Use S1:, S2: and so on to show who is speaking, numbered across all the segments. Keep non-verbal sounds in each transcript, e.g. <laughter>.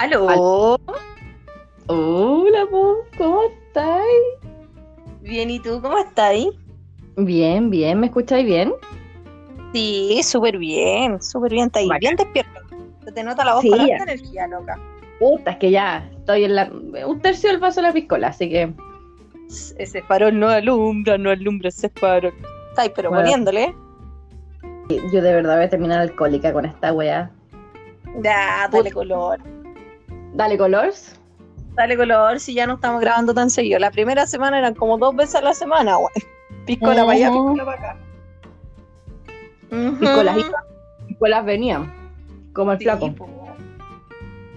S1: ¿Aló?
S2: Hola, po, ¿cómo estáis?
S1: Bien, ¿y tú cómo estás?
S2: Bien, bien, ¿me escucháis bien?
S1: Sí, súper bien, súper bien, está ahí,
S2: Bacán.
S1: bien despierto. Se te nota la voz
S2: Sí,
S1: con harta energía, loca.
S2: Puta, es que ya estoy en la. Un tercio del vaso de la piscola, así que.
S1: Ese farol no alumbra, no alumbra ese farol. Está ahí, pero
S2: Bueno.
S1: poniéndole.
S2: Yo de verdad voy a terminar alcohólica con esta weá.
S1: Ya, dale color.
S2: Dale colors.
S1: Dale color, si ya no estamos grabando tan seguido. La primera semana eran como dos veces a la semana, güey. Piscola para allá, piscola para acá.
S2: Piscolas iban, piscolas venían. Como el
S1: Sí,
S2: flaco.
S1: po.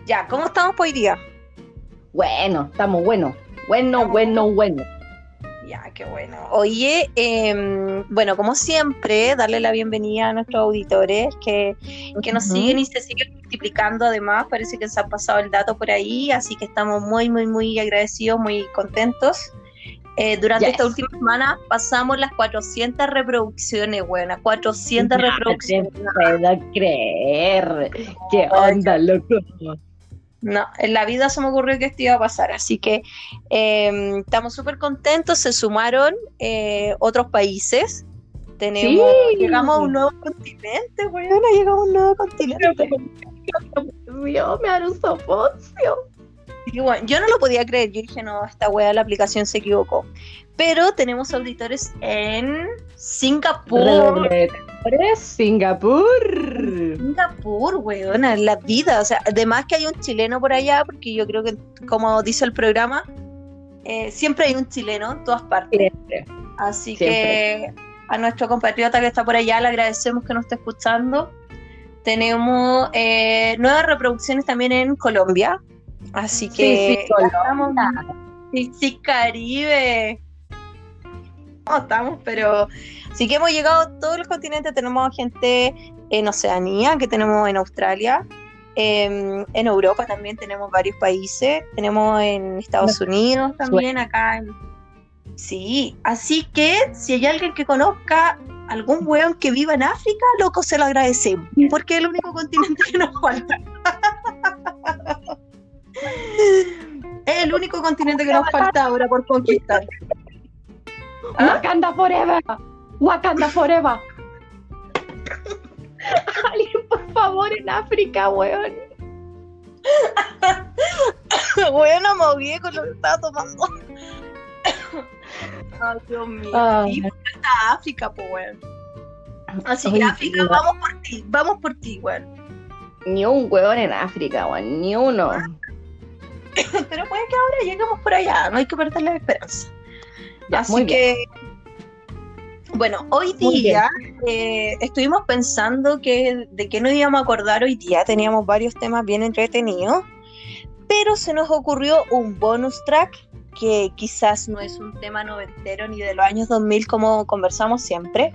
S1: Ya, ¿cómo estamos por hoy día?
S2: Bueno, estamos buenos. Bueno,
S1: Estamos
S2: bueno, bueno.
S1: Ya, qué bueno. Oye, em, bueno, como siempre, darle la bienvenida a nuestros auditores que, que nos siguen y se siguen multiplicando además. Parece que se ha pasado el dato por ahí, así que estamos muy, muy, muy agradecidos, muy contentos. Eh, durante
S2: Yes.
S1: esta última semana pasamos las 400 reproducciones, buenas, 400
S2: No
S1: reproducciones.
S2: te puedo creer. ¿Qué onda, loco?
S1: No, en la vida se me ocurrió que esto iba a pasar, así que eh, estamos súper contentos, se sumaron eh, otros países, tenemos,
S2: Sí.
S1: llegamos a un nuevo continente, weona, llegamos a un nuevo continente.
S2: Dios, me hará un soponcio.
S1: Y bueno, yo no lo podía creer, yo dije, no, esta wea la aplicación se equivocó. Pero tenemos auditores en Singapur.
S2: Singapur.
S1: Singapur, weona, en la vida. O sea, además que hay un chileno por allá, porque yo creo que, como dice el programa, eh, siempre hay un chileno en todas partes.
S2: Siempre.
S1: Así
S2: Siempre.
S1: que a nuestro compatriota que está por allá le agradecemos que nos esté escuchando. Tenemos eh, nuevas reproducciones también en Colombia. Así que
S2: sí, Colombia.
S1: estamos- sí, sí, Caribe. No estamos, pero sí que hemos llegado a todos los continentes. Tenemos gente en Oceanía, que tenemos en Australia. em, en Europa también tenemos varios países. Tenemos en Estados Unidos también, acá en, Sí, así que si hay alguien que conozca algún weón que viva en África, loco, se lo agradecemos, porque es el único continente que nos falta. <laughs> Es el único continente que nos falta ahora por conquistar. ¿Ah?
S2: Wakanda Forever. Wakanda Forever. <laughs> Alguien, por favor, en África, weón.
S1: Bueno, me odié con lo que estaba tomando. <coughs> Ay, Dios mío.
S2: Ay.
S1: Y por falta África, pues, weón. Así que África, vamos por ti, vamos por ti, weón.
S2: Ni un weón en África, weón. Ni uno. <coughs>
S1: Pero puede que ahora lleguemos por allá, no hay que perder la esperanza.
S2: Ya,
S1: Así que, bueno, hoy día eh, estuvimos pensando que de qué nos íbamos a acordar hoy día. Teníamos varios temas bien entretenidos, pero se nos ocurrió un bonus track que quizás no es un tema noventero ni de los años 2000 como conversamos siempre,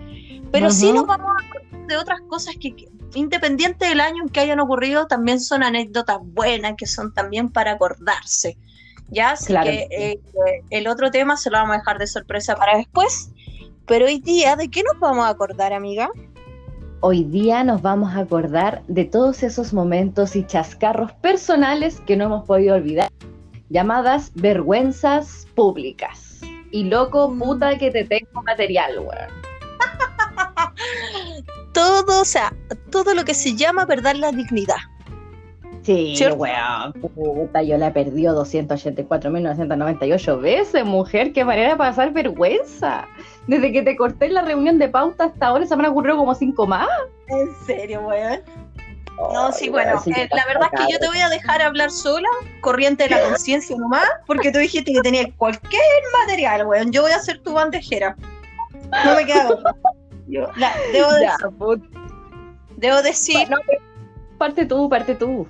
S1: pero sí nos vamos a acordar de otras cosas que, que, independiente del año en que hayan ocurrido, también son anécdotas buenas, que son también para acordarse. Ya, así
S2: Claro
S1: que eh, el otro tema se lo vamos a dejar de sorpresa para después. Pero hoy día, ¿de qué nos vamos a acordar, amiga?
S2: Hoy día nos vamos a acordar de todos esos momentos y chascarros personales que no hemos podido olvidar, llamadas vergüenzas públicas. Y loco,
S1: Mm.
S2: puta que te tengo material, weón. <laughs>
S1: Todo, o sea, todo lo que se llama perder la dignidad.
S2: Sí, weón, puta, yo la he perdido 284.998 veces, mujer, qué manera de pasar vergüenza. Desde que te corté en la reunión de pauta hasta ahora se me han ocurrido como cinco más.
S1: ¿En serio, weón? No, sí, bueno, eh, la verdad es que yo te voy a dejar hablar sola, corriente de la conciencia nomás, porque tú dijiste que tenía cualquier material, weón. Yo voy a ser tu bandejera. No me queda otra. Yo, la- debo,
S2: Ya,
S1: decir, debo decir,
S2: parte tú, parte tú.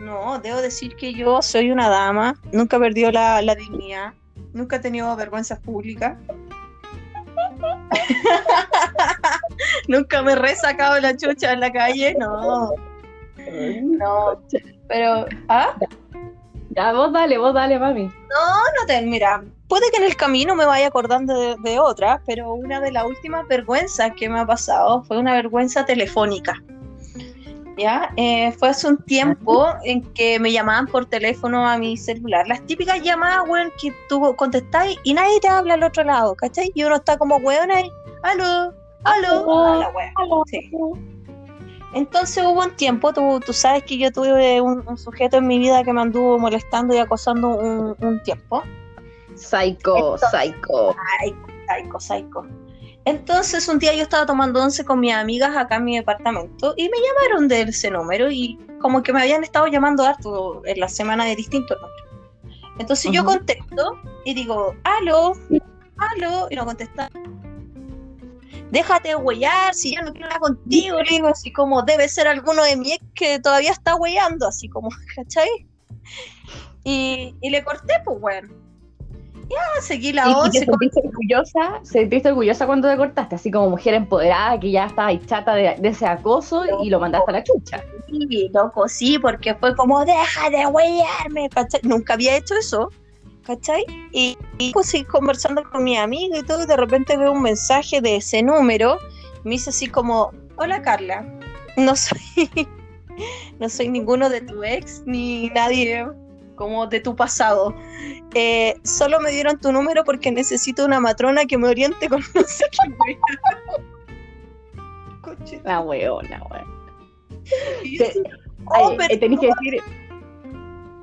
S1: No, debo decir que yo soy una dama, nunca he perdido la, la dignidad, nunca he tenido vergüenzas públicas. <laughs> nunca me he resacado la chucha en la calle, no, no, pero, ¿ah?
S2: Ya, vos dale, vos dale, mami.
S1: No, no te, mira, puede que en el camino me vaya acordando de, de otras, pero una de las últimas vergüenzas que me ha pasado fue una vergüenza telefónica. Ya, eh, fue hace un tiempo en que me llamaban por teléfono a mi celular. Las típicas llamadas, weón, que tú contestás y nadie te habla al otro lado, ¿cachai? Y uno está como, weón, ahí, aló, aló, a la weón. Sí. Entonces hubo un tiempo, tú, tú sabes que yo tuve un, un sujeto en mi vida que me anduvo molestando y acosando un, un tiempo.
S2: Psycho,
S1: Entonces-
S2: psycho.
S1: Psycho, psycho, psycho. Entonces un día yo estaba tomando once con mis amigas acá en mi departamento y me llamaron de ese número y como que me habían estado llamando harto en la semana de distintos números. Entonces yo
S2: Ujú.
S1: contesto y digo, aló, aló, y no contesta. Déjate huellar, si ya no quiero hablar contigo, le digo así como debe ser alguno de mi ex que todavía está huellando, así como, <laughs> ¿cachai? Y, y le corté, pues bueno. Ya seguí la
S2: ¿Y- ¿Y
S1: once
S2: te
S1: con-
S2: sentiste orgullosa? ¿Sentiste orgullosa cuando te cortaste? Así como mujer empoderada que ya estaba chata de, de ese acoso y lo mandaste a la chucha.
S1: Sí, loco, sí, porque fue como, deja de huellarme, ¿cachai? Nunca había hecho eso, ¿cachai? Y, y pues seguí conversando con mi amiga y todo, y de repente veo un mensaje de ese número, me dice así como, hola Carla, no soy, <laughs> no soy ninguno de tu ex, ni nadie como de tu pasado. Eh, solo me dieron tu número porque necesito una matrona que me oriente con no sé qué wea". Coche,
S2: La weona,
S1: yo, "Oh,
S2: eh, tenés que decir.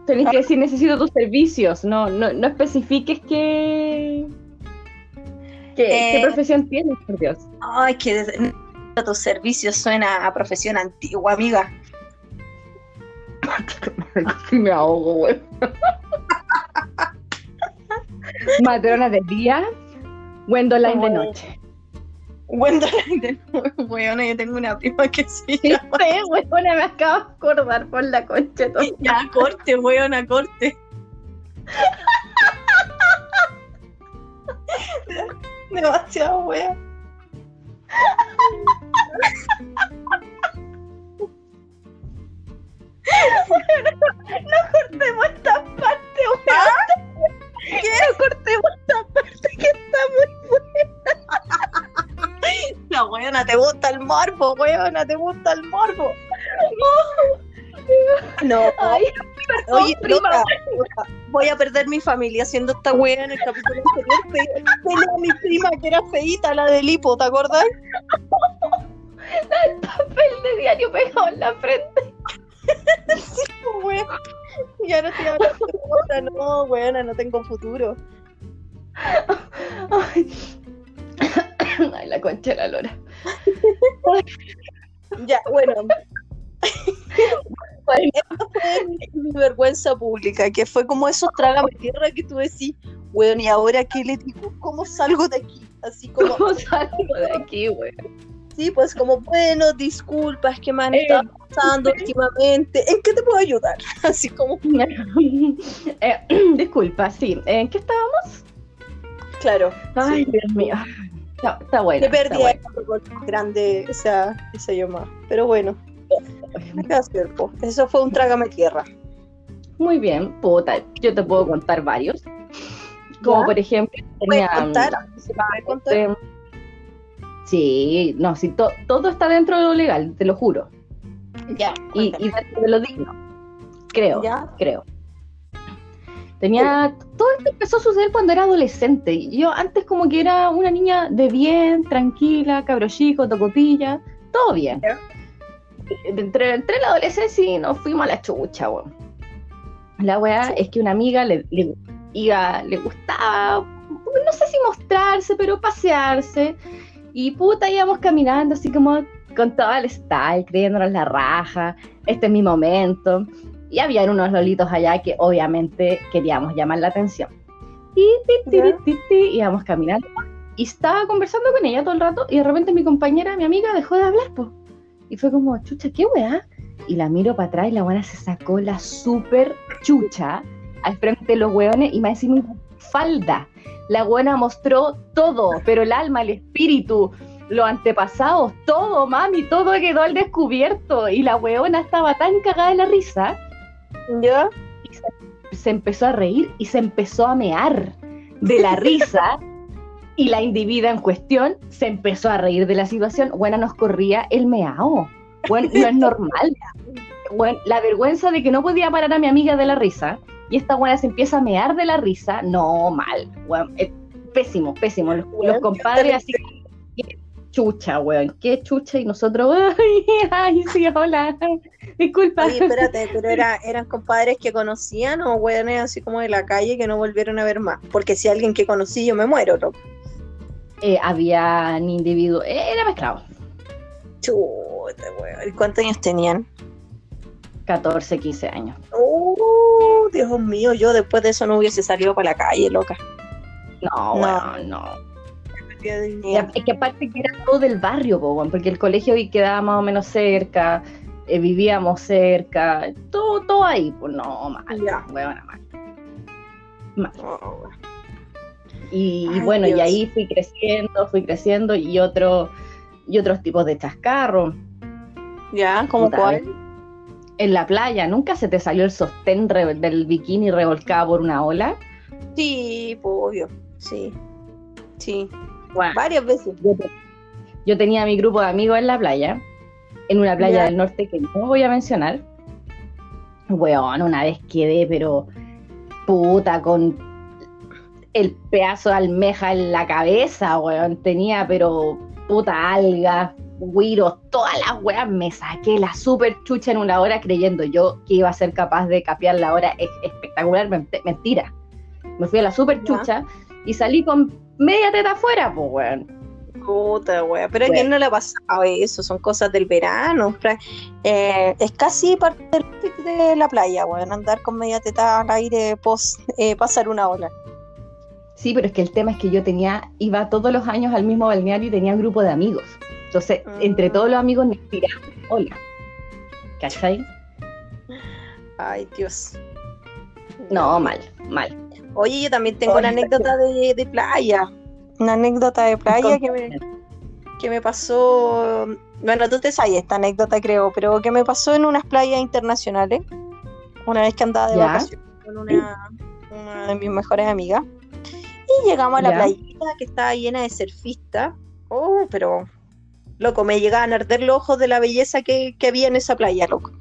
S2: Tenés que decir necesito tus servicios. No, no, no especifiques qué. ¿Qué, qué
S1: Eh,
S2: profesión tienes, por Dios?
S1: Ay, que desde- tu servicio suena a profesión antigua, amiga.
S2: Me ahogo, weón. Matrona de día, Wendoline de noche.
S1: Gwendolyn de nuevo, weona, yo tengo una prima que
S2: Sí,
S1: llama. <laughs>
S2: weona, me acabo de acordar por la concha. <laughs>
S1: Ya, corte, weona, corte. <laughs> Demasiado wea.
S2: Cortemos esta parte, weón. No cortemos esta parte que está muy
S1: La weona, te gusta el morbo, weona, te gusta el morbo. No,
S2: Ay,
S1: oye,
S2: prima.
S1: loca, voy a perder mi familia haciendo esta wea en el capítulo anterior. Pele a mi prima que era feíta, la del hipo, ¿te acordás? <laughs>
S2: papel de diario pegado en la frente.
S1: Weón. Ya no estoy hablando de otra, no, weona, no tengo futuro.
S2: Ay, Ay, la concha de la lora.
S1: Ya, bueno. <laughs> Fue mi- vergüenza pública, que fue como esos trágame tierra que tú decís, weón, ¿y ahora qué le digo? ¿Cómo salgo de aquí? Así como,
S2: ¿Cómo salgo de aquí, güey?
S1: Sí, pues como, bueno, disculpas que me han
S2: Eh.
S1: estado pasando últimamente, ¿en qué te puedo ayudar? <laughs> Así como, <laughs>
S2: Eh, <clears throat> disculpa, sí. ¿En qué estábamos?
S1: claro,
S2: Ay,
S1: sí.
S2: Dios mío. Está, está bueno.
S1: Qué pérdida
S2: bueno.
S1: grande esa, esa llamada. Pero bueno. Eso fue un trágame tierra.
S2: Muy bien, puta. Yo te puedo contar varios. Como
S1: ¿Ya?
S2: por ejemplo,
S1: ¿Puedes
S2: tenía,
S1: contar? ¿Se puede contar?
S2: Sí, no, sí, to- todo está dentro de lo legal, te lo juro.
S1: Ya,
S2: Y, y dentro de lo digno. Creo,
S1: ¿Ya?
S2: creo. Tenía. Todo esto empezó a suceder cuando era adolescente. Yo antes, como que era una niña de bien, tranquila, cabro chico, tocopilla, todo bien.
S1: Ya.
S2: Entre, entre la adolescencia y nos fuimos a la chucha, weón. La weá
S1: Sí.
S2: es que una amiga le, le, iba, le gustaba, no sé si mostrarse, pero pasearse. Y puta, íbamos caminando así como con todo el style, creyéndonos la raja. Este es mi momento. Y habían unos lolitos allá que obviamente queríamos llamar la atención. Y ti, íbamos caminando. Y estaba conversando con ella todo el rato. Y de repente mi compañera, mi amiga, dejó de hablar. po. Y fue como, chucha, ¿qué weá? Y la miro para atrás y la buena se sacó la super chucha al frente de los hueones y me encima falda. La buena mostró todo, pero el alma, el espíritu, los antepasados, todo, mami, todo quedó al descubierto. Y la hueona estaba tan cagada de la risa,
S1: ¿Ya?
S2: y se, se empezó a reír y se empezó a mear de la risa. <laughs> Y la individua en cuestión se empezó a reír de la situación. Buena nos corría el meao. Bueno, no es normal. <laughs> Bueno, la vergüenza de que no podía parar a mi amiga de la risa y esta buena se empieza a mear de la risa, no, mal. Bueno, pésimo, pésimo. Los, los compadres así chucha, weón, qué chucha, y nosotros, <laughs> ay, ay, sí, hola, <laughs> disculpa.
S1: Oye, espérate, pero era, eran compadres que conocían o weones así como de la calle que no volvieron a ver más, porque si alguien que conocí yo me muero, loco.
S2: Eh, habían individuos, eh, era mezclado.
S1: Chuta, weón, ¿y cuántos años tenían?
S2: 14, 15 años.
S1: Oh, Dios mío, yo después de eso no hubiese salido para la calle, loca.
S2: No, no, no. Es que aparte que era todo del barrio, porque el colegio quedaba más o menos cerca, eh, vivíamos cerca, todo, todo ahí, pues no, mal, mal. Oh, y, bueno, y ahí fui creciendo, fui creciendo y otro, y otros tipos de chascarros.
S1: Ya, ¿como cuál?
S2: En la playa, ¿nunca se te salió el sostén del bikini revolcado por una ola?
S1: Sí, obvio, sí. Sí, Varias veces.
S2: Yo, tenía mi grupo de amigos en la playa, en una playa del norte que no voy a mencionar. Weón, una vez quedé, pero puta, con el pedazo de almeja en la cabeza, weón. Tenía, pero puta alga, guiros, todas las weas. Me saqué la super chucha en una hora creyendo yo que iba a ser capaz de capear la hora espectacular. Mentira. Me fui a la super chucha y salí con media teta afuera, pues, weón.
S1: Puta, weón. Pero a quién no le ha pasado eso, son cosas del verano. Eh, es casi parte de la playa, weón, andar con media teta al aire, pos, eh, pasar una hora.
S2: Sí, pero es que el tema es que yo tenía, iba todos los años al mismo balneario y tenía un grupo de amigos. Entonces, entre todos los amigos nos tiramos. Hola. ¿Cachai?
S1: Ay, Dios.
S2: No, mal, mal.
S1: Oye, yo también tengo una anécdota de, playa. Una anécdota de playa que me, que me pasó. Bueno, tú te sabes esta anécdota, creo, pero que me pasó en unas playas internacionales. Una vez que andaba de vacaciones con una, de mis mejores amigas. Y llegamos a la playita que estaba llena de surfistas. Oh, pero. Loco, me llegaban a arder los ojos de la belleza que, que había en esa playa, loco.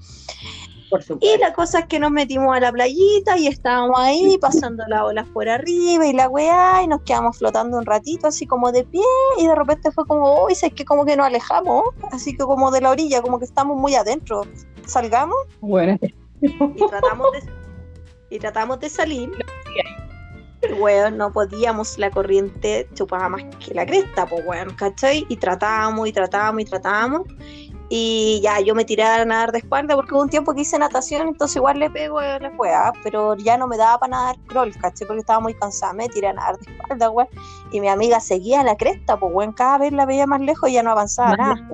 S1: Y la cosa es que nos metimos a la playita y estábamos ahí pasando las olas por arriba y la weá y nos quedamos flotando un ratito así como de pie y de repente fue como, uy, es que como que nos alejamos, así que como de la orilla, como que estamos muy adentro. Salgamos.
S2: Bueno.
S1: Y tratamos de, y tratamos de salir. Weón, no podíamos, la corriente chupaba más que la cresta, pues weón, ¿cachai? Y tratábamos y tratábamos y tratábamos y ya, yo me tiré a nadar de espalda porque hubo un tiempo que hice natación, entonces igual le pego la juega, pero ya no me daba para nadar crawl, ¿caché? Porque estaba muy cansada, me tiré a nadar de espalda, güey. Y mi amiga seguía a la cresta, pues, güey, cada vez la veía más lejos y ya no avanzaba nada.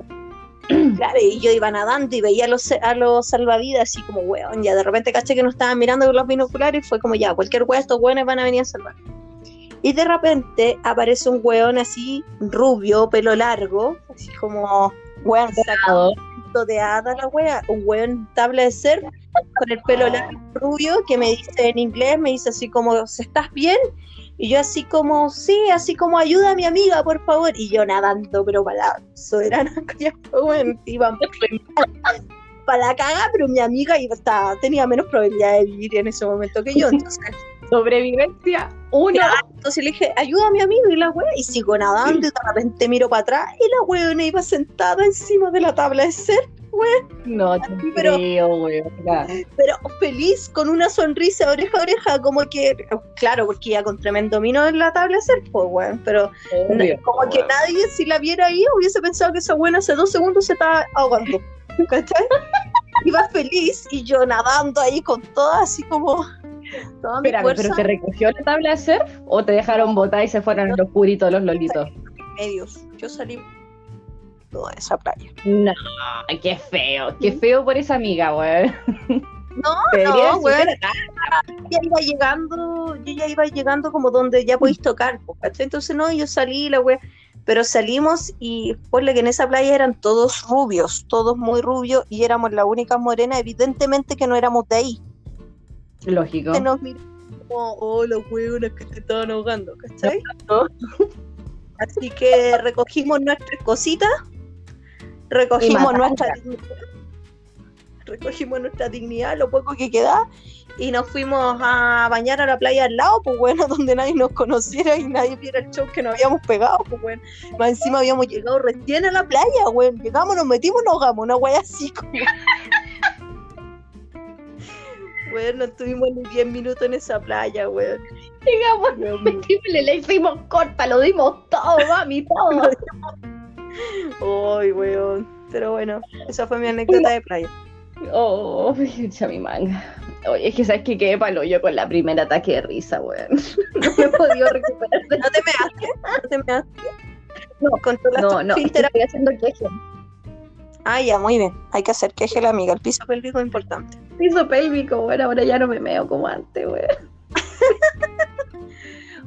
S1: <clears throat> Claro, y yo iba nadando y veía a los, a los salvavidas así como, weón, ya de repente caché que no estaban mirando con los binoculares y fue como, ya, cualquier weón, estos weones van a venir a salvar. Y de repente aparece un weón así, rubio, pelo largo, así como Weón, sacado de hada la wea, un weón tabla de ser con el pelo largo rubio que me dice en inglés, me dice así como, ¿estás bien? Y yo así como, sí, así como ayuda a mi amiga, por favor. Y yo nadando, pero para la soberana, <laughs> bueno, iba <laughs> para la caga, pero mi amiga iba, estaba, tenía menos probabilidad de vivir en ese momento que yo. <laughs> Entonces,
S2: Sobrevivencia uno.
S1: entonces le dije, ayuda a mi amigo y la wea, y sigo nadando y de repente miro para atrás y la weona iba sentada encima de la tabla de ser, wea.
S2: No, te <laughs> pero, creo,
S1: Pero feliz, con una sonrisa oreja a oreja, como que, claro, porque iba con tremendo vino en la tabla ser, pues weón, pero como que nadie si la viera ahí hubiese pensado que esa buena hace dos segundos se estaba ahogando, ¿cachai? <laughs> iba feliz y yo nadando ahí con toda así como
S2: pero ¿te recogió la tabla de surf o te dejaron botar y se fueron los puritos, los lolitos?
S1: Medios. Yo salí toda esa playa.
S2: No, qué feo, qué feo por esa amiga, güey.
S1: No, <laughs> no, güey. Ya iba llegando, yo ya iba llegando como donde ya podéis tocar, Entonces no, yo salí, la güey. Pero salimos y ponle que en esa playa eran todos rubios, todos muy rubios, y éramos la única morena, evidentemente que no éramos de ahí.
S2: Lógico.
S1: Se nos miró como, oh, los huevones que te estaban ahogando, ¿cachai? Así que recogimos nuestras cositas recogimos nuestra dignidad, recogimos nuestra dignidad, lo poco que queda, y nos fuimos a bañar a la playa al lado, pues bueno, <laughs> donde nadie nos conociera y nadie viera el show que nos habíamos pegado, pues bueno. Más encima habíamos llegado recién a la playa, weón. Llegamos, nos metimos, nos ahogamos, una wea así <laughs> como. Bueno, estuvimos ni 10 minutos en esa playa, weón.
S2: Llegamos, le, le hicimos corta, lo dimos todo, mami, todo. <laughs>
S1: Ay, weón. Pero bueno, esa fue mi anécdota de playa.
S2: Oh, <laughs> echa mi manga. Oye, es que sabes que quedé palo yo con la primera ataque de risa, weón. <laughs> No me he podido recuperar. <laughs>
S1: ¿No te measte? ¿No te measte?
S2: No,
S1: ¿Controlaste
S2: No, no, estoy haciendo queje.
S1: Ah, ya, muy bien. Hay que hacer queje la amiga. El piso pélvico es importante.
S2: Piso pélvico, weón, ahora ya no me meo como antes, weón.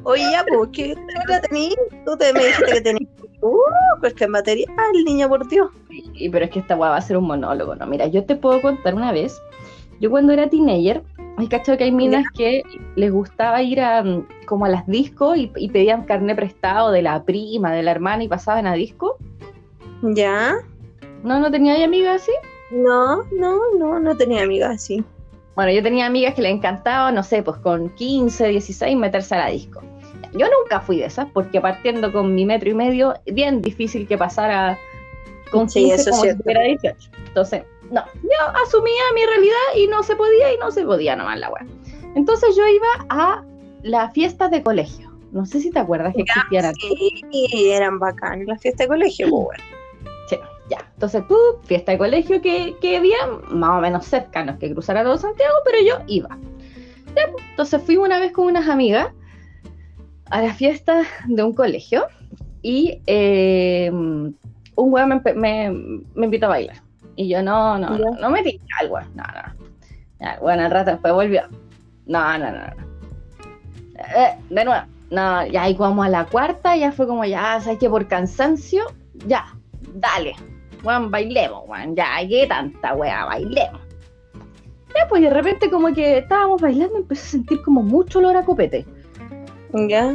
S1: Oye, ya, pues, ¿qué la tenías? Tú te me dijiste que tenías. Uh, pues que material, niña, por Dios.
S2: Y, pero es que esta weá va a ser un monólogo, ¿no? Mira, yo te puedo contar una vez. Yo cuando era teenager, hay cacho que hay minas que les gustaba ir a mm, como a las discos y, y pedían carné prestado de la prima, de la hermana y pasaban a disco.
S1: ¿Ya?
S2: ¿No? ¿No tenía amigas así?
S1: No, no, no, no tenía amigas así.
S2: Bueno, yo tenía amigas que les encantaba, no sé, pues con 15, 16 meterse a la disco. Yo nunca fui de esas, porque partiendo con mi metro y medio, bien difícil que pasara con
S1: Sí,
S2: 15
S1: eso es
S2: como si tuviera 18. Entonces, no, yo asumía mi realidad y no se podía y no se podía nomás la weá. Entonces yo iba a la fiesta de colegio. No sé si te acuerdas que existían.
S1: Sí, eran bacanas las fiestas de colegio, pues bueno. <clears throat>
S2: Sí, ya. Entonces tú, fiesta de colegio que, que había más o menos cercanos que cruzar a todo Santiago, pero yo iba. Ya, pues, entonces fui una vez con unas amigas a la fiesta de un colegio y eh, un weón me, me, me invitó a bailar. Y yo, no, no, no, no me tinca el weón, no, no. Bueno, al rato después volvió. No, no, no, no. Eh, de nuevo. No, ya ahí vamos a la cuarta, ya fue como, ya, sabes que por cansancio, ya, dale, weón, bailemos, weón, ya, qué tanta weá, bailemos. Ya, pues de repente como que estábamos bailando, empecé a sentir como mucho olor a copete.
S1: ¿Ya?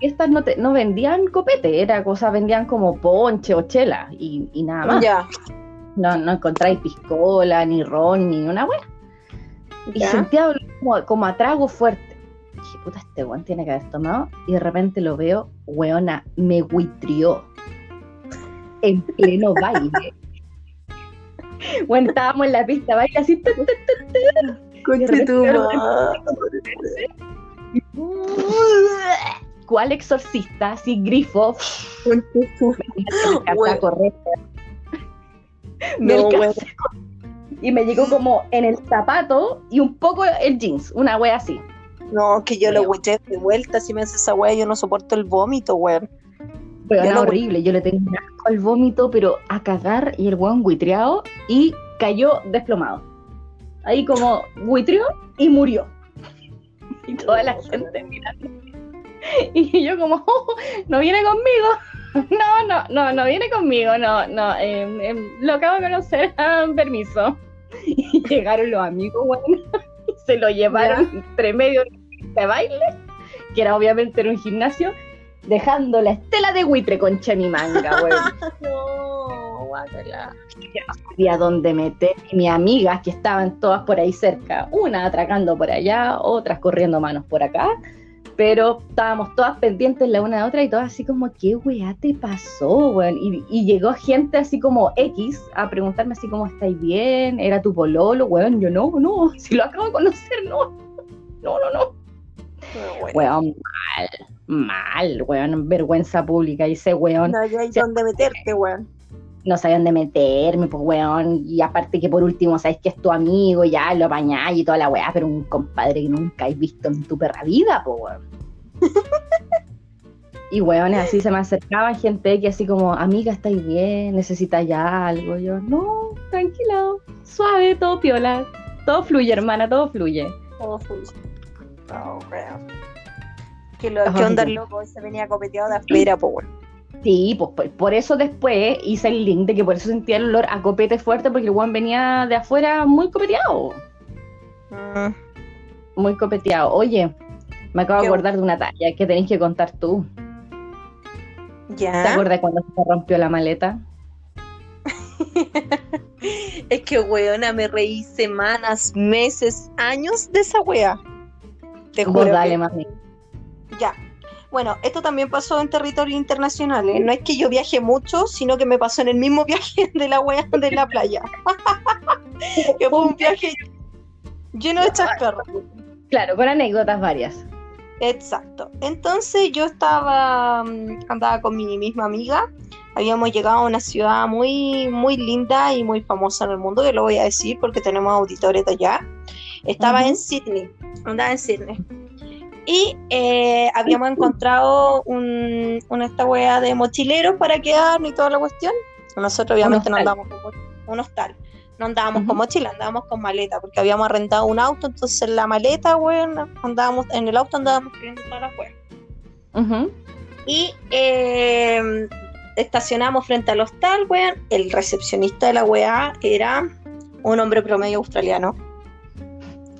S2: Estas no, te- no vendían copete, era cosa, vendían como ponche o chela y, y nada más.
S1: Ya.
S2: No, no encontráis piscola, ni ron, ni una weá. Y
S1: Ya.
S2: sentía como, como a trago fuerte. Dije, puta, este weón tiene que haber tomado. Y de repente lo veo, weona, me huitrió. En pleno <laughs> baile. Bueno, estábamos en la pista, baile así. tu ¿Cuál exorcista? Así grifo. <gasps>
S1: Bueno. <laughs> No. <laughs>
S2: Y me llegó como en el zapato y un poco el jeans, una wea así.
S1: No, que yo lo hueché de vuelta. Si me hace esa wea, yo no soporto el vómito, weón.
S2: Pero era horrible, yo le un asco al vómito, pero a cagar y el weón buitreado y cayó desplomado. Ahí como buitreó y murió. Y toda la gente mirando. Y yo como, "Oh, no viene conmigo. <laughs> No, no, no, no viene conmigo, no, no, em, lo acabo de conocer, <laughs> ah, permiso. Y llegaron los amigos, <laughs> y se lo llevaron entre medio de baile, que era obviamente en un gimnasio, dejando la estela de buitre con mi manga, weón.
S1: No, guácala.
S2: sabía dónde meter. Y mis amigas, que estaban todas por ahí cerca, una atracando por allá, otras corriendo manos por acá, pero estábamos todas pendientes la una de otra y todas así como, ¿qué weá te pasó, weón? Y, y llegó gente así como X a preguntarme así como, ¿estáis bien? ¿Era tu pololo, weón? Yo, no, no, si lo acabo de conocer, no. No, no, no.
S1: Weón.
S2: Mal, mal, weón, vergüenza pública. Y ese weón
S1: No hay
S2: Sí.
S1: dónde meterte, weón.
S2: No sabía dónde meterme, pues weón, y aparte que por último sabes que es tu amigo, ya lo apañáis y toda la weá, pero un compadre que nunca has visto en tu perra vida, pues weón. <laughs> y weón, así se me acercaban gente que así como, amiga, ¿estáis bien? ¿Necesitas ya algo? Yo, no, tranquilo, suave, todo piola, todo fluye, hermana, todo fluye.
S1: Todo fue. No, weón. Que lo
S2: Ajá,
S1: que onda loco ese venía copeteado de afuera, pues weón.
S2: Sí, pues por, por eso después hice el link de que por eso sentía el olor a copete fuerte, porque el weón venía de afuera muy copeteado.
S1: Mm,
S2: Muy copeteado. Oye, me acabo de acordar de una talla que tenéis que contar tú. ¿Te
S1: Ya.
S2: acuerdas cuando se te rompió la maleta? <laughs>
S1: es que, weona, me reí semanas, meses, años de esa wea.
S2: Te juro. Vos dale, mami.
S1: Ya. Bueno, esto también pasó en territorio internacional. ¿eh? No es que yo viaje mucho, sino que me pasó en el mismo <laughs> viaje de la wea de la playa. <laughs> que fue un viaje lleno de chascarros.
S2: Claro, con anécdotas varias.
S1: Exacto. Entonces yo estaba, mm, andaba con mi misma amiga. Habíamos llegado a una ciudad muy, muy linda y muy famosa en el mundo, que lo voy a decir porque tenemos auditores de allá. Estaba en Sydney, andaba en Sydney. Y eh, habíamos encontrado un, una esta wea de mochileros para quedarnos y toda la cuestión. Nosotros obviamente no andábamos con un hostal no andábamos con mochila, andábamos con maleta, porque habíamos arrendado un auto, entonces en la maleta, weón, andábamos, en el auto andábamos trayendo todas las weas. Y eh, estacionamos frente al hostal, weón. El recepcionista de la weá era un hombre promedio australiano.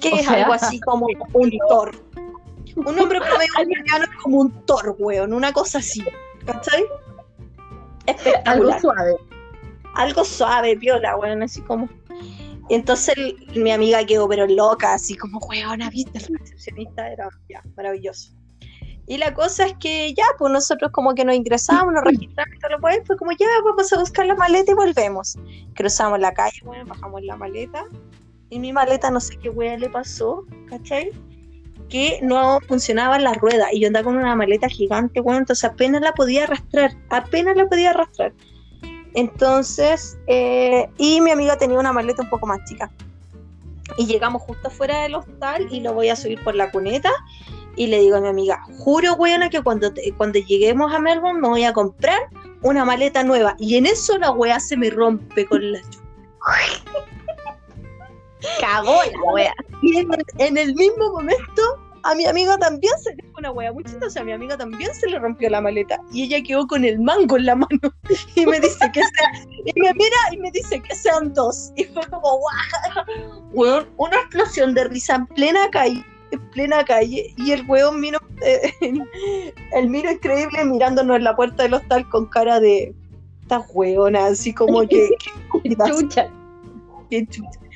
S1: Que es algo así como un Thor. Un hombre promedio es como un Thor, weón. Una cosa así. ¿Cachai?
S2: Espectacular. Algo suave
S1: algo suave, viola, weón, así como. Y entonces mi amiga quedó pero loca, así como, weón, ¿viste? El recepcionista era ya, maravilloso. Y la cosa es que ya, pues nosotros como que nos ingresamos, nos registramos y todo lo fue como ya, vamos a buscar la maleta y volvemos. Cruzamos la calle, bueno, bajamos la maleta. Y mi maleta no sé qué weón le pasó, ¿cachai? Que no funcionaba la rueda. Y yo andaba con una maleta gigante, bueno, entonces apenas la podía arrastrar, apenas la podía arrastrar. Entonces, eh, y mi amiga tenía una maleta un poco más chica. Y llegamos justo afuera del hostal y lo voy a subir por la cuneta. Y le digo a mi amiga, juro, weona, que cuando, cuando lleguemos a Melbourne me voy a comprar una maleta nueva. Y en eso la wea se me rompe con la
S2: Cagó la wea.
S1: Y en el mismo momento a mi amiga también se le fue una wea muy chistosa, a mi amiga también se le rompió la maleta y ella quedó con el mango en la mano. <laughs> Y me dice que sea, y me mira y me dice que sean dos. Y fue como guau, una explosión de risa en plena calle, en plena calle y el weón vino, eh, <laughs> el miro increíble mirándonos en la puerta del hostal con cara de esta weona, así como que,
S2: que <laughs> chucha.
S1: Qué chucha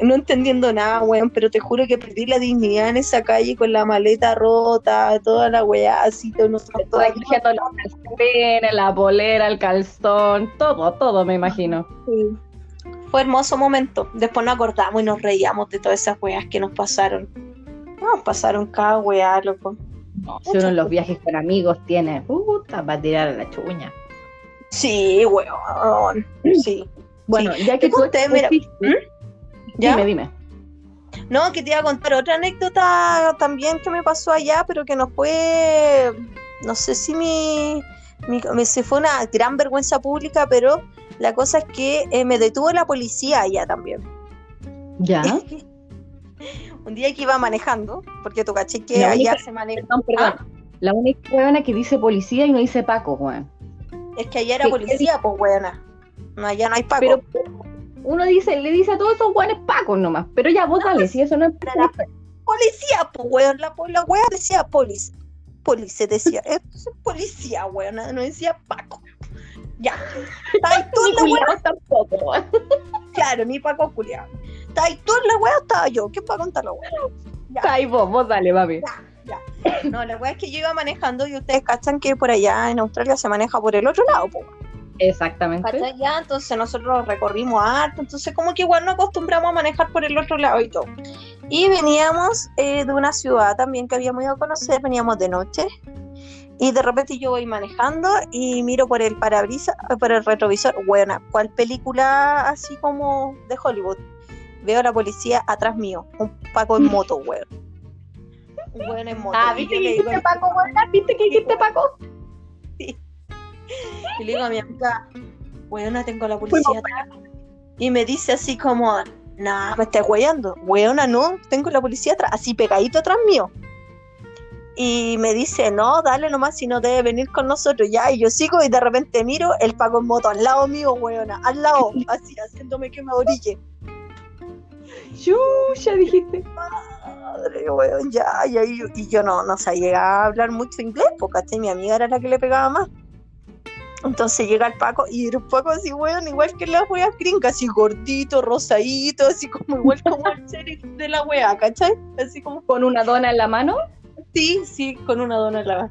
S1: no entendiendo nada, weón, pero te juro que perdí la dignidad en esa calle con la maleta rota, toda la weá, así, todo nosotros.
S2: Toda la la polera, el calzón, todo, todo me imagino.
S1: Fue hermoso momento. Después nos acordamos y nos reíamos de todas esas weas que nos pasaron. Nos pasaron cada weá, loco.
S2: si uno en los viajes con amigos tiene, puta, va a tirar a la chuña.
S1: Sí, weón. Sí.
S2: Bueno, ya que tú usted, mira, Dime, dime.
S1: No, que te iba a contar otra anécdota también que me pasó allá, pero que no fue, no sé si mi, mi se fue una gran vergüenza pública, pero la cosa es que eh, me detuvo la policía allá también.
S2: ¿Ya? <laughs>
S1: un día que iba manejando, porque tu caché que allá se maneja. Perdón,
S2: perdón. ¿Ah? La única huevona que dice policía y no dice Paco, weón.
S1: Es que allá era policía, pues huevona. No, allá no hay Paco. Pero,
S2: uno dice, le dice a todos esos guanes pacos nomás. Pero ya, vos dale, si eso no es.
S1: Policía, pues, weón. La, la weá decía policía. Policía decía, <laughs> esto es policía, weón. No decía Paco. Ya. Ahí toda <laughs> la weá. tampoco, <laughs> Claro, ni Paco culiado. Está ahí toda la weá, estaba yo. ¿Qué para contar la weá?
S2: Está ahí vos, vos dale, mami.
S1: Ya, ya. No, la weá es que yo iba manejando y ustedes cachan que por allá en Australia se maneja por el otro lado, pues.
S2: Exactamente.
S1: Ya, entonces nosotros recorrimos harto, entonces como que igual nos acostumbramos a manejar por el otro lado y todo. Y veníamos eh, de una ciudad también que habíamos ido a conocer, veníamos de noche. Y de repente yo voy manejando y miro por el parabrisas, por el retrovisor, bueno, ¿cuál película así como de Hollywood? Veo a la policía atrás mío, un Paco en moto, <laughs> weón.
S2: Un weón en moto. Ah, ¿viste que hiciste Paco, weón? ¿Viste que hiciste Paco?
S1: Sí. Y le digo a mi amiga, weona, tengo la policía atrás. Y me dice así como, nah, me estás weyando. Weona, no, tengo la policía atrás, así pegadito atrás mío. Y me dice, no, dale nomás si no debe venir con nosotros ya. Y yo sigo y de repente miro el Paco en moto al lado mío, weona, al lado, <laughs> así, haciéndome que me orille.
S2: ya dijiste.
S1: Madre, weón, ya, ya, y, yo no, no sabía hablar mucho inglés, porque mi amiga era la que le pegaba más. Entonces llega el Paco y el Paco así, weón, igual que las weas gringas, así gordito, rosadito, así como igual como el <laughs> sheriff de la wea, ¿cachai? Así como
S2: ¿Con una dona en la mano?
S1: Sí, sí, con una dona en la mano.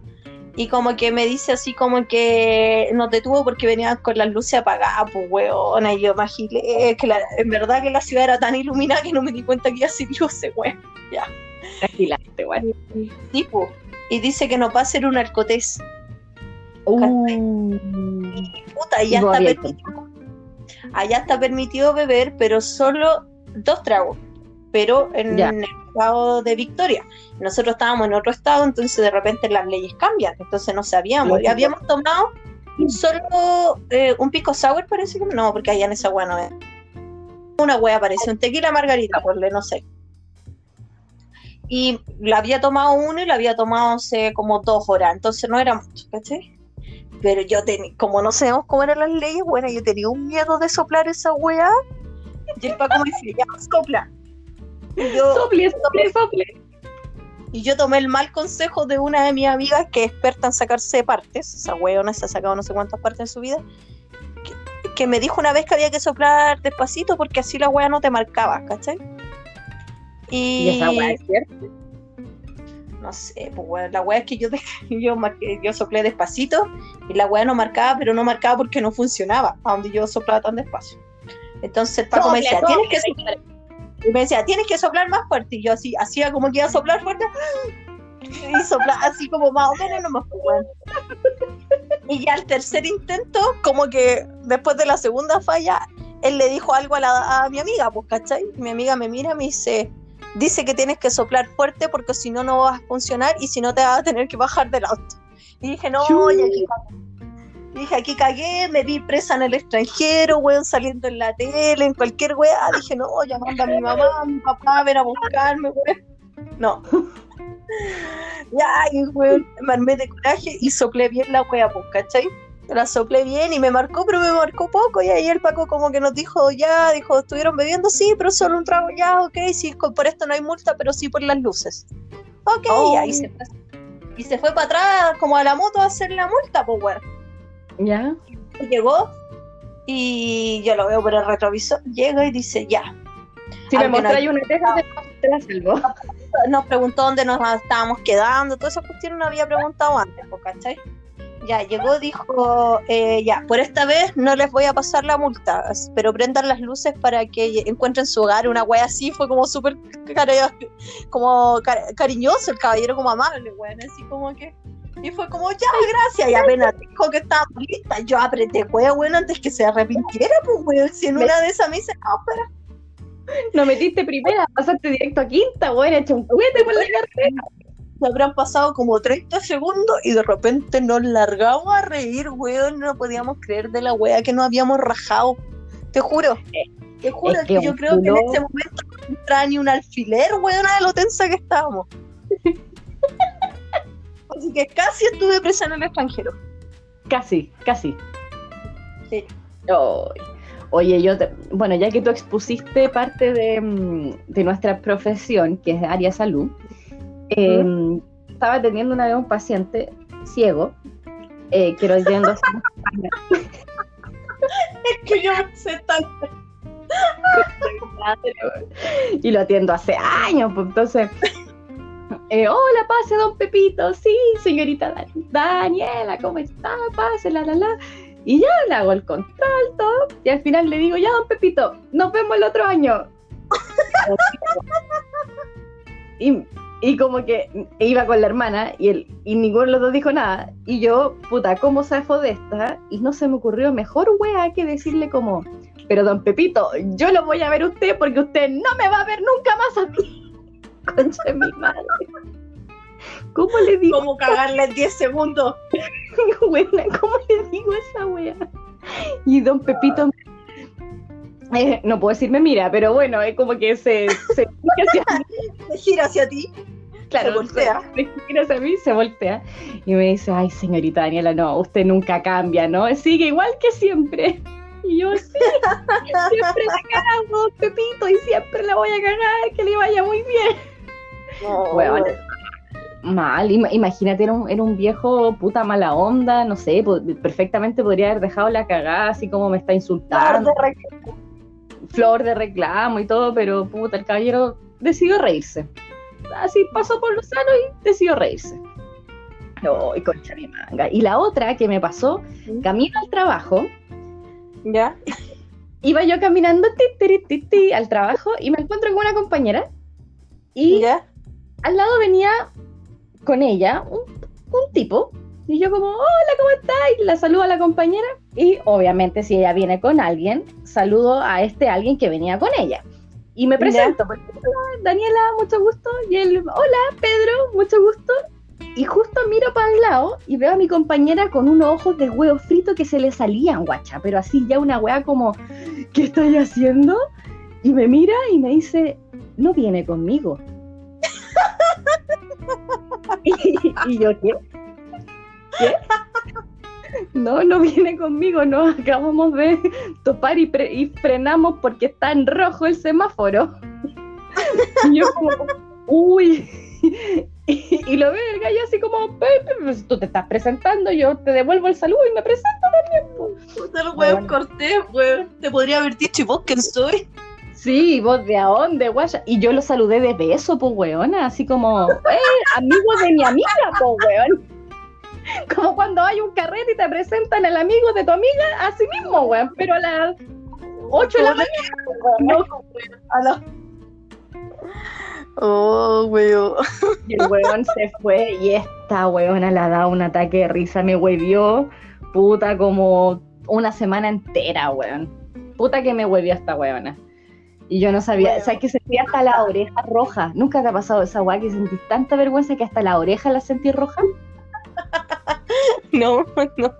S1: Y como que me dice así como que nos detuvo porque venían con las luces apagadas, pues weón, y yo imaginé que la- en verdad que la ciudad era tan iluminada que no me di cuenta que iba sin luces, weón. Ya.
S2: Tranquilante, weón.
S1: Sí, pues. Y dice que no va a ser un arcotés.
S2: Uh,
S1: Puta, ya está permitido. Allá está permitido beber, pero solo dos tragos. Pero en
S2: Ya.
S1: el estado de Victoria. Nosotros estábamos en otro estado, entonces de repente las leyes cambian. Entonces no sabíamos. Y habíamos tomado solo eh, un pico sour, parece que no, porque allá en esa hueá no es. Una hueá parece, un tequila margarita, por no sé. Y la había tomado uno y la había tomado hace como dos horas, entonces no era mucho, ¿cachai? Pero yo tenía, como no sabemos cómo eran las leyes, bueno, yo tenía un miedo de soplar esa hueá. Y el Paco me decía, ya, sopla. Y yo,
S2: sople, sople, sople.
S1: y yo tomé el mal consejo de una de mis amigas que es experta en sacarse partes, esa weona se ha sacado no sé cuántas partes en su vida, que, que me dijo una vez que había que soplar despacito porque así la wea no te marcaba, ¿cachai? Y,
S2: Y esa weá es cierto.
S1: No sé, pues weón, la wea es que yo, <laughs> yo, marqué- yo soplé despacito y la wea no marcaba, pero no marcaba porque no funcionaba, a donde yo soplaba tan despacio. Entonces el Paco me decía, tienes que soplar y me decía, tienes que soplar más fuerte. Y yo así, hacía como que iba a soplar fuerte. Y soplaba así como más o menos, no me acuerdo. Y ya al tercer intento, como que después de la segunda falla, él le dijo algo a, la, a mi amiga, pues, ¿cachai? Mi amiga me mira y me dice, dice que tienes que soplar fuerte porque si no, no vas a funcionar y si no te vas a tener que bajar del auto. Y dije, no, y aquí cagué. Dije, aquí cagué, me vi presa en el extranjero, weón, saliendo en la tele, en cualquier weá. Dije, no, llamando a mi mamá, a mi papá, a ver a buscarme, weón. No. <laughs> Ya, y weón, me armé de coraje y soplé bien la weá, pues, ¿cachai? La soplé bien y me marcó, pero me marcó poco. Y ahí el Paco como que nos dijo, ya, dijo, estuvieron bebiendo, sí, pero solo un trago, ya, ok, sí, por esto no hay multa, pero sí por las luces. Ok,
S2: Oh.
S1: y ahí se fue. Y se fue para atrás, como a la moto, a hacer la multa, pues, weón.
S2: ¿Ya?
S1: Y llegó y yo lo veo por el retrovisor, llega y dice, ya.
S2: Si me mostráis una teja, te la salvo. <laughs>
S1: Nos preguntó dónde nos estábamos quedando, todas esas cuestiones no había preguntado antes, pues, ¿cachai? Ya, llegó, dijo, eh, ya, por esta vez no les voy a pasar la multa, pero prendan las luces para que encuentren su hogar, una wea así, fue como súper care- como cari- cariñoso, el caballero como amable, weón, así como que... Y fue como, ya, gracias, y apenas dijo que estábamos listas, yo apreté, weón, weón, antes que se arrepintiera, pues, weón, si en una de esas me dice, no, espera,
S2: No metiste primera, pasaste directo a quinta, weón, hecho un cohete por la carrera.
S1: Se habrán pasado como 30 segundos y de repente nos largamos a reír, weón. No podíamos creer de la wea que nos habíamos rajado. Te juro. Te juro
S2: es que
S1: que yo creo que en ese momento no entraba ni un alfiler, weón, de lo tensa que estábamos. <laughs> Así que casi estuve presa en el extranjero.
S2: Casi, casi.
S1: Sí.
S2: Oye, yo, te- bueno, ya que tú expusiste parte de, mm, de nuestra profesión, que es área salud, eh, estaba atendiendo una vez un paciente ciego, eh, que lo atiendo hace <laughs>
S1: Es que yo me sé tanto.
S2: y lo atiendo hace años, pues entonces, eh, hola, pase, don Pepito, sí, señorita Dan- Daniela, ¿cómo está? Pase, la, la, la. Y ya le hago el control, todo, y al final le digo, ya, don Pepito, nos vemos el otro año. <laughs> y, y como que iba con la hermana y, él, y ninguno de los dos dijo nada. Y yo, puta, ¿cómo zafo de esta? Y no se me ocurrió mejor wea que decirle como, pero don Pepito, yo lo voy a ver a usted porque usted no me va a ver nunca más a mí. <laughs> Concha de mi madre. ¿Cómo le digo,
S1: Como cagarle en 10 segundos. <laughs>
S2: buena? ¿Cómo le digo a esa wea? Y don Pepito, eh, no puedo decirme mira, pero bueno, es como que se, se hacia mí, <laughs>
S1: Se gira hacia ti.
S2: Claro,
S1: se voltea.
S2: Hacia mí, se voltea y me dice, ay señorita Daniela, no, usted nunca cambia, ¿no? Sigue igual que siempre. Y yo, sí, siempre la cago, Pepito, y siempre la voy a cagar, que le vaya muy bien.
S1: No,
S2: Weón. mal. Imagínate, era un, era un, viejo puta mala onda, no sé, perfectamente podría haber dejado la cagada, así como me está insultando. Flor de reclamo. Flor de reclamo y todo, pero puta, el caballero decidió reírse. Así pasó por lo sano y decidió reírse. ¡Ay, concha mi manga! Y la otra que me pasó, camino al trabajo.
S1: ¿Ya?
S2: Iba yo caminando ti, al trabajo y me encuentro con una compañera. Y ¿Ya? al lado venía con ella un, tipo. Y yo como, hola, ¿cómo estás? Y la saludo a la compañera. Y obviamente si ella viene con alguien, saludo a este alguien que venía con ella. Y me presento, pues, Daniela, mucho gusto. Y él, hola, Pedro, mucho gusto. Y justo miro para el lado y veo a mi compañera con unos ojos de huevo frito que se le salían, guacha. Pero así ya una wea como, ¿qué estoy haciendo? Y me mira y me dice, no viene conmigo. <laughs> y, yo, ¿qué? ¿Qué? No, no viene conmigo, no, acabamos de topar y, y frenamos porque está en rojo el semáforo. <laughs> y yo como, uy, <laughs> y, lo ve el gallo así como, pues, tú te estás presentando, yo te devuelvo el saludo y me presento también.
S1: Puta, el weón corté, weón. Te podría haber dicho, ¿y vos quién soy?
S2: Sí, vos de a dónde, guaya. Y yo lo saludé de beso, pues, weona, así como, eh, amigo de mi amiga, pues, weón. <laughs> Como cuando hay un carrete y te presentan el amigo de tu amiga, así mismo, weón, pero a las 8 de la mañana. No, a las
S1: Oh, weón.
S2: Y el weón se fue y esta weona le ha dado un ataque de risa, me huevió, puta, como una semana entera, weón. Puta que me huevió esta weona. Y yo no sabía, o sea, que sentía hasta la oreja roja. ¿Nunca te ha pasado esa weá que sentís tanta vergüenza que hasta la oreja la sentí roja? <laughs>
S1: No, no.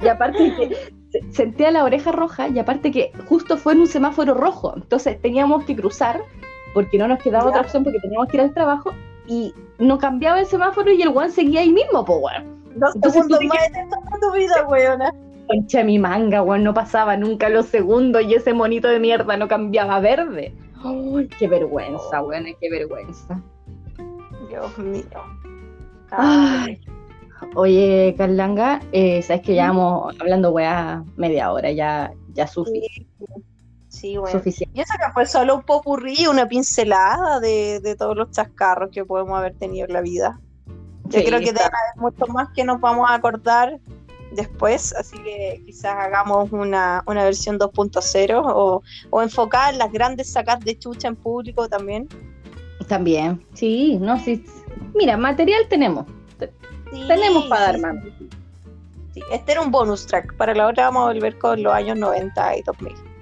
S2: Y aparte que sentía la oreja roja y aparte que justo fue en un semáforo rojo. Entonces teníamos que cruzar porque no nos quedaba otra opción porque teníamos que ir al trabajo y no cambiaba el semáforo y el one seguía ahí mismo, po, weón.
S1: Dos segundos más tu vida, weona.
S2: Concha mi manga, weón, no pasaba nunca los segundos y ese monito de mierda no cambiaba verde. Ay, qué vergüenza, weón, qué vergüenza.
S1: Dios mío.
S2: Ay. Oye, Carlanga, eh, sabes que ya vamos hablando weá media hora, ya, ya suficiente.
S1: Sí, bueno. Suficiente. Y eso que fue solo un popurrí, una pincelada de, todos los chascarros que podemos haber tenido en la vida. Yo creo que debe haber mucho más que nos vamos a acordar después, así que quizás hagamos una, versión 2.0 o, o enfocar las grandes sacas de chucha en público también.
S2: También, sí, no, sí. Mira, material tenemos. Tenemos para dar más.
S1: Sí, este era un bonus track. Para la otra vamos a volver con los años 90 y 2000.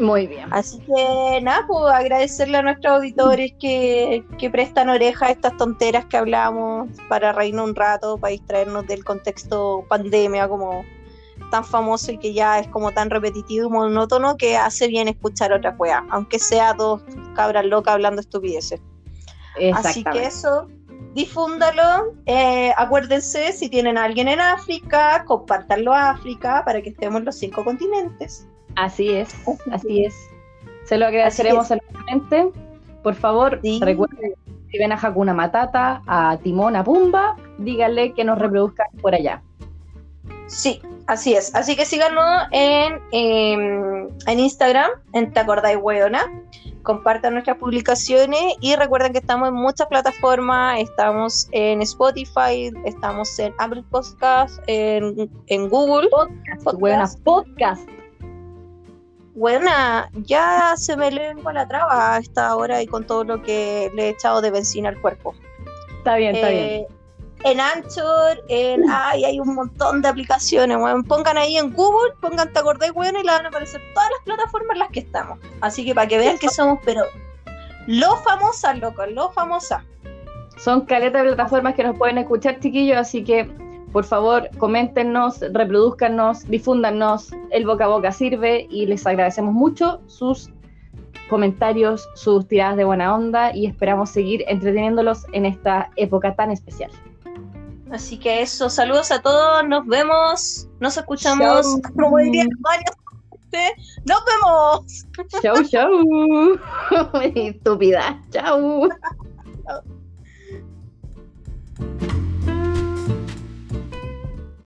S2: Muy bien.
S1: Así que nada, pues agradecerle a nuestros auditores que, prestan oreja a estas tonteras que hablamos para reírnos un rato, para distraernos del contexto pandemia como tan famoso y que ya es como tan repetitivo y monótono que hace bien escuchar otra weá, aunque sea dos cabras locas hablando estupideces. Así que eso, difúndalo. Eh, acuérdense, si tienen a alguien en África, compártanlo a África para que estemos en los cinco continentes.
S2: Así es, así es. Se lo agradeceremos enormemente. Por favor, recuerden, si ven a Hakuna Matata, a Timón, a Pumba, díganle que nos reproduzcan por allá.
S1: Sí, así es. Así que síganos en, em, en Instagram, en Te Acordáis Weona. Compartan nuestras publicaciones y recuerden que estamos en muchas plataformas. Estamos en Spotify, estamos en Apple Podcasts, en, en Google.
S2: Podcast, podcast.
S1: Bueno, ya se me lengua la traba a esta hora y con todo lo que le he echado de benzina al cuerpo.
S2: Está bien, está bien.
S1: En Anchor, en ay, hay un montón de aplicaciones, bueno, pongan ahí en Google, pongan Te acordé, bueno, y le van a aparecer todas las plataformas en las que estamos. Así que para que vean que somos, pero lo famosas, loco, lo famosas.
S2: Son caletas de plataformas que nos pueden escuchar, chiquillos, así que por favor, coméntenos, reproduzcanos, difúndanos, el boca a boca sirve y les agradecemos mucho sus comentarios, sus tiradas de buena onda y esperamos seguir entreteniéndolos en esta época tan especial.
S1: Así que eso, saludos a todos, nos vemos, nos escuchamos, como diría nos vemos.
S2: Chau, chau. <laughs> Estúpida, chau. <laughs>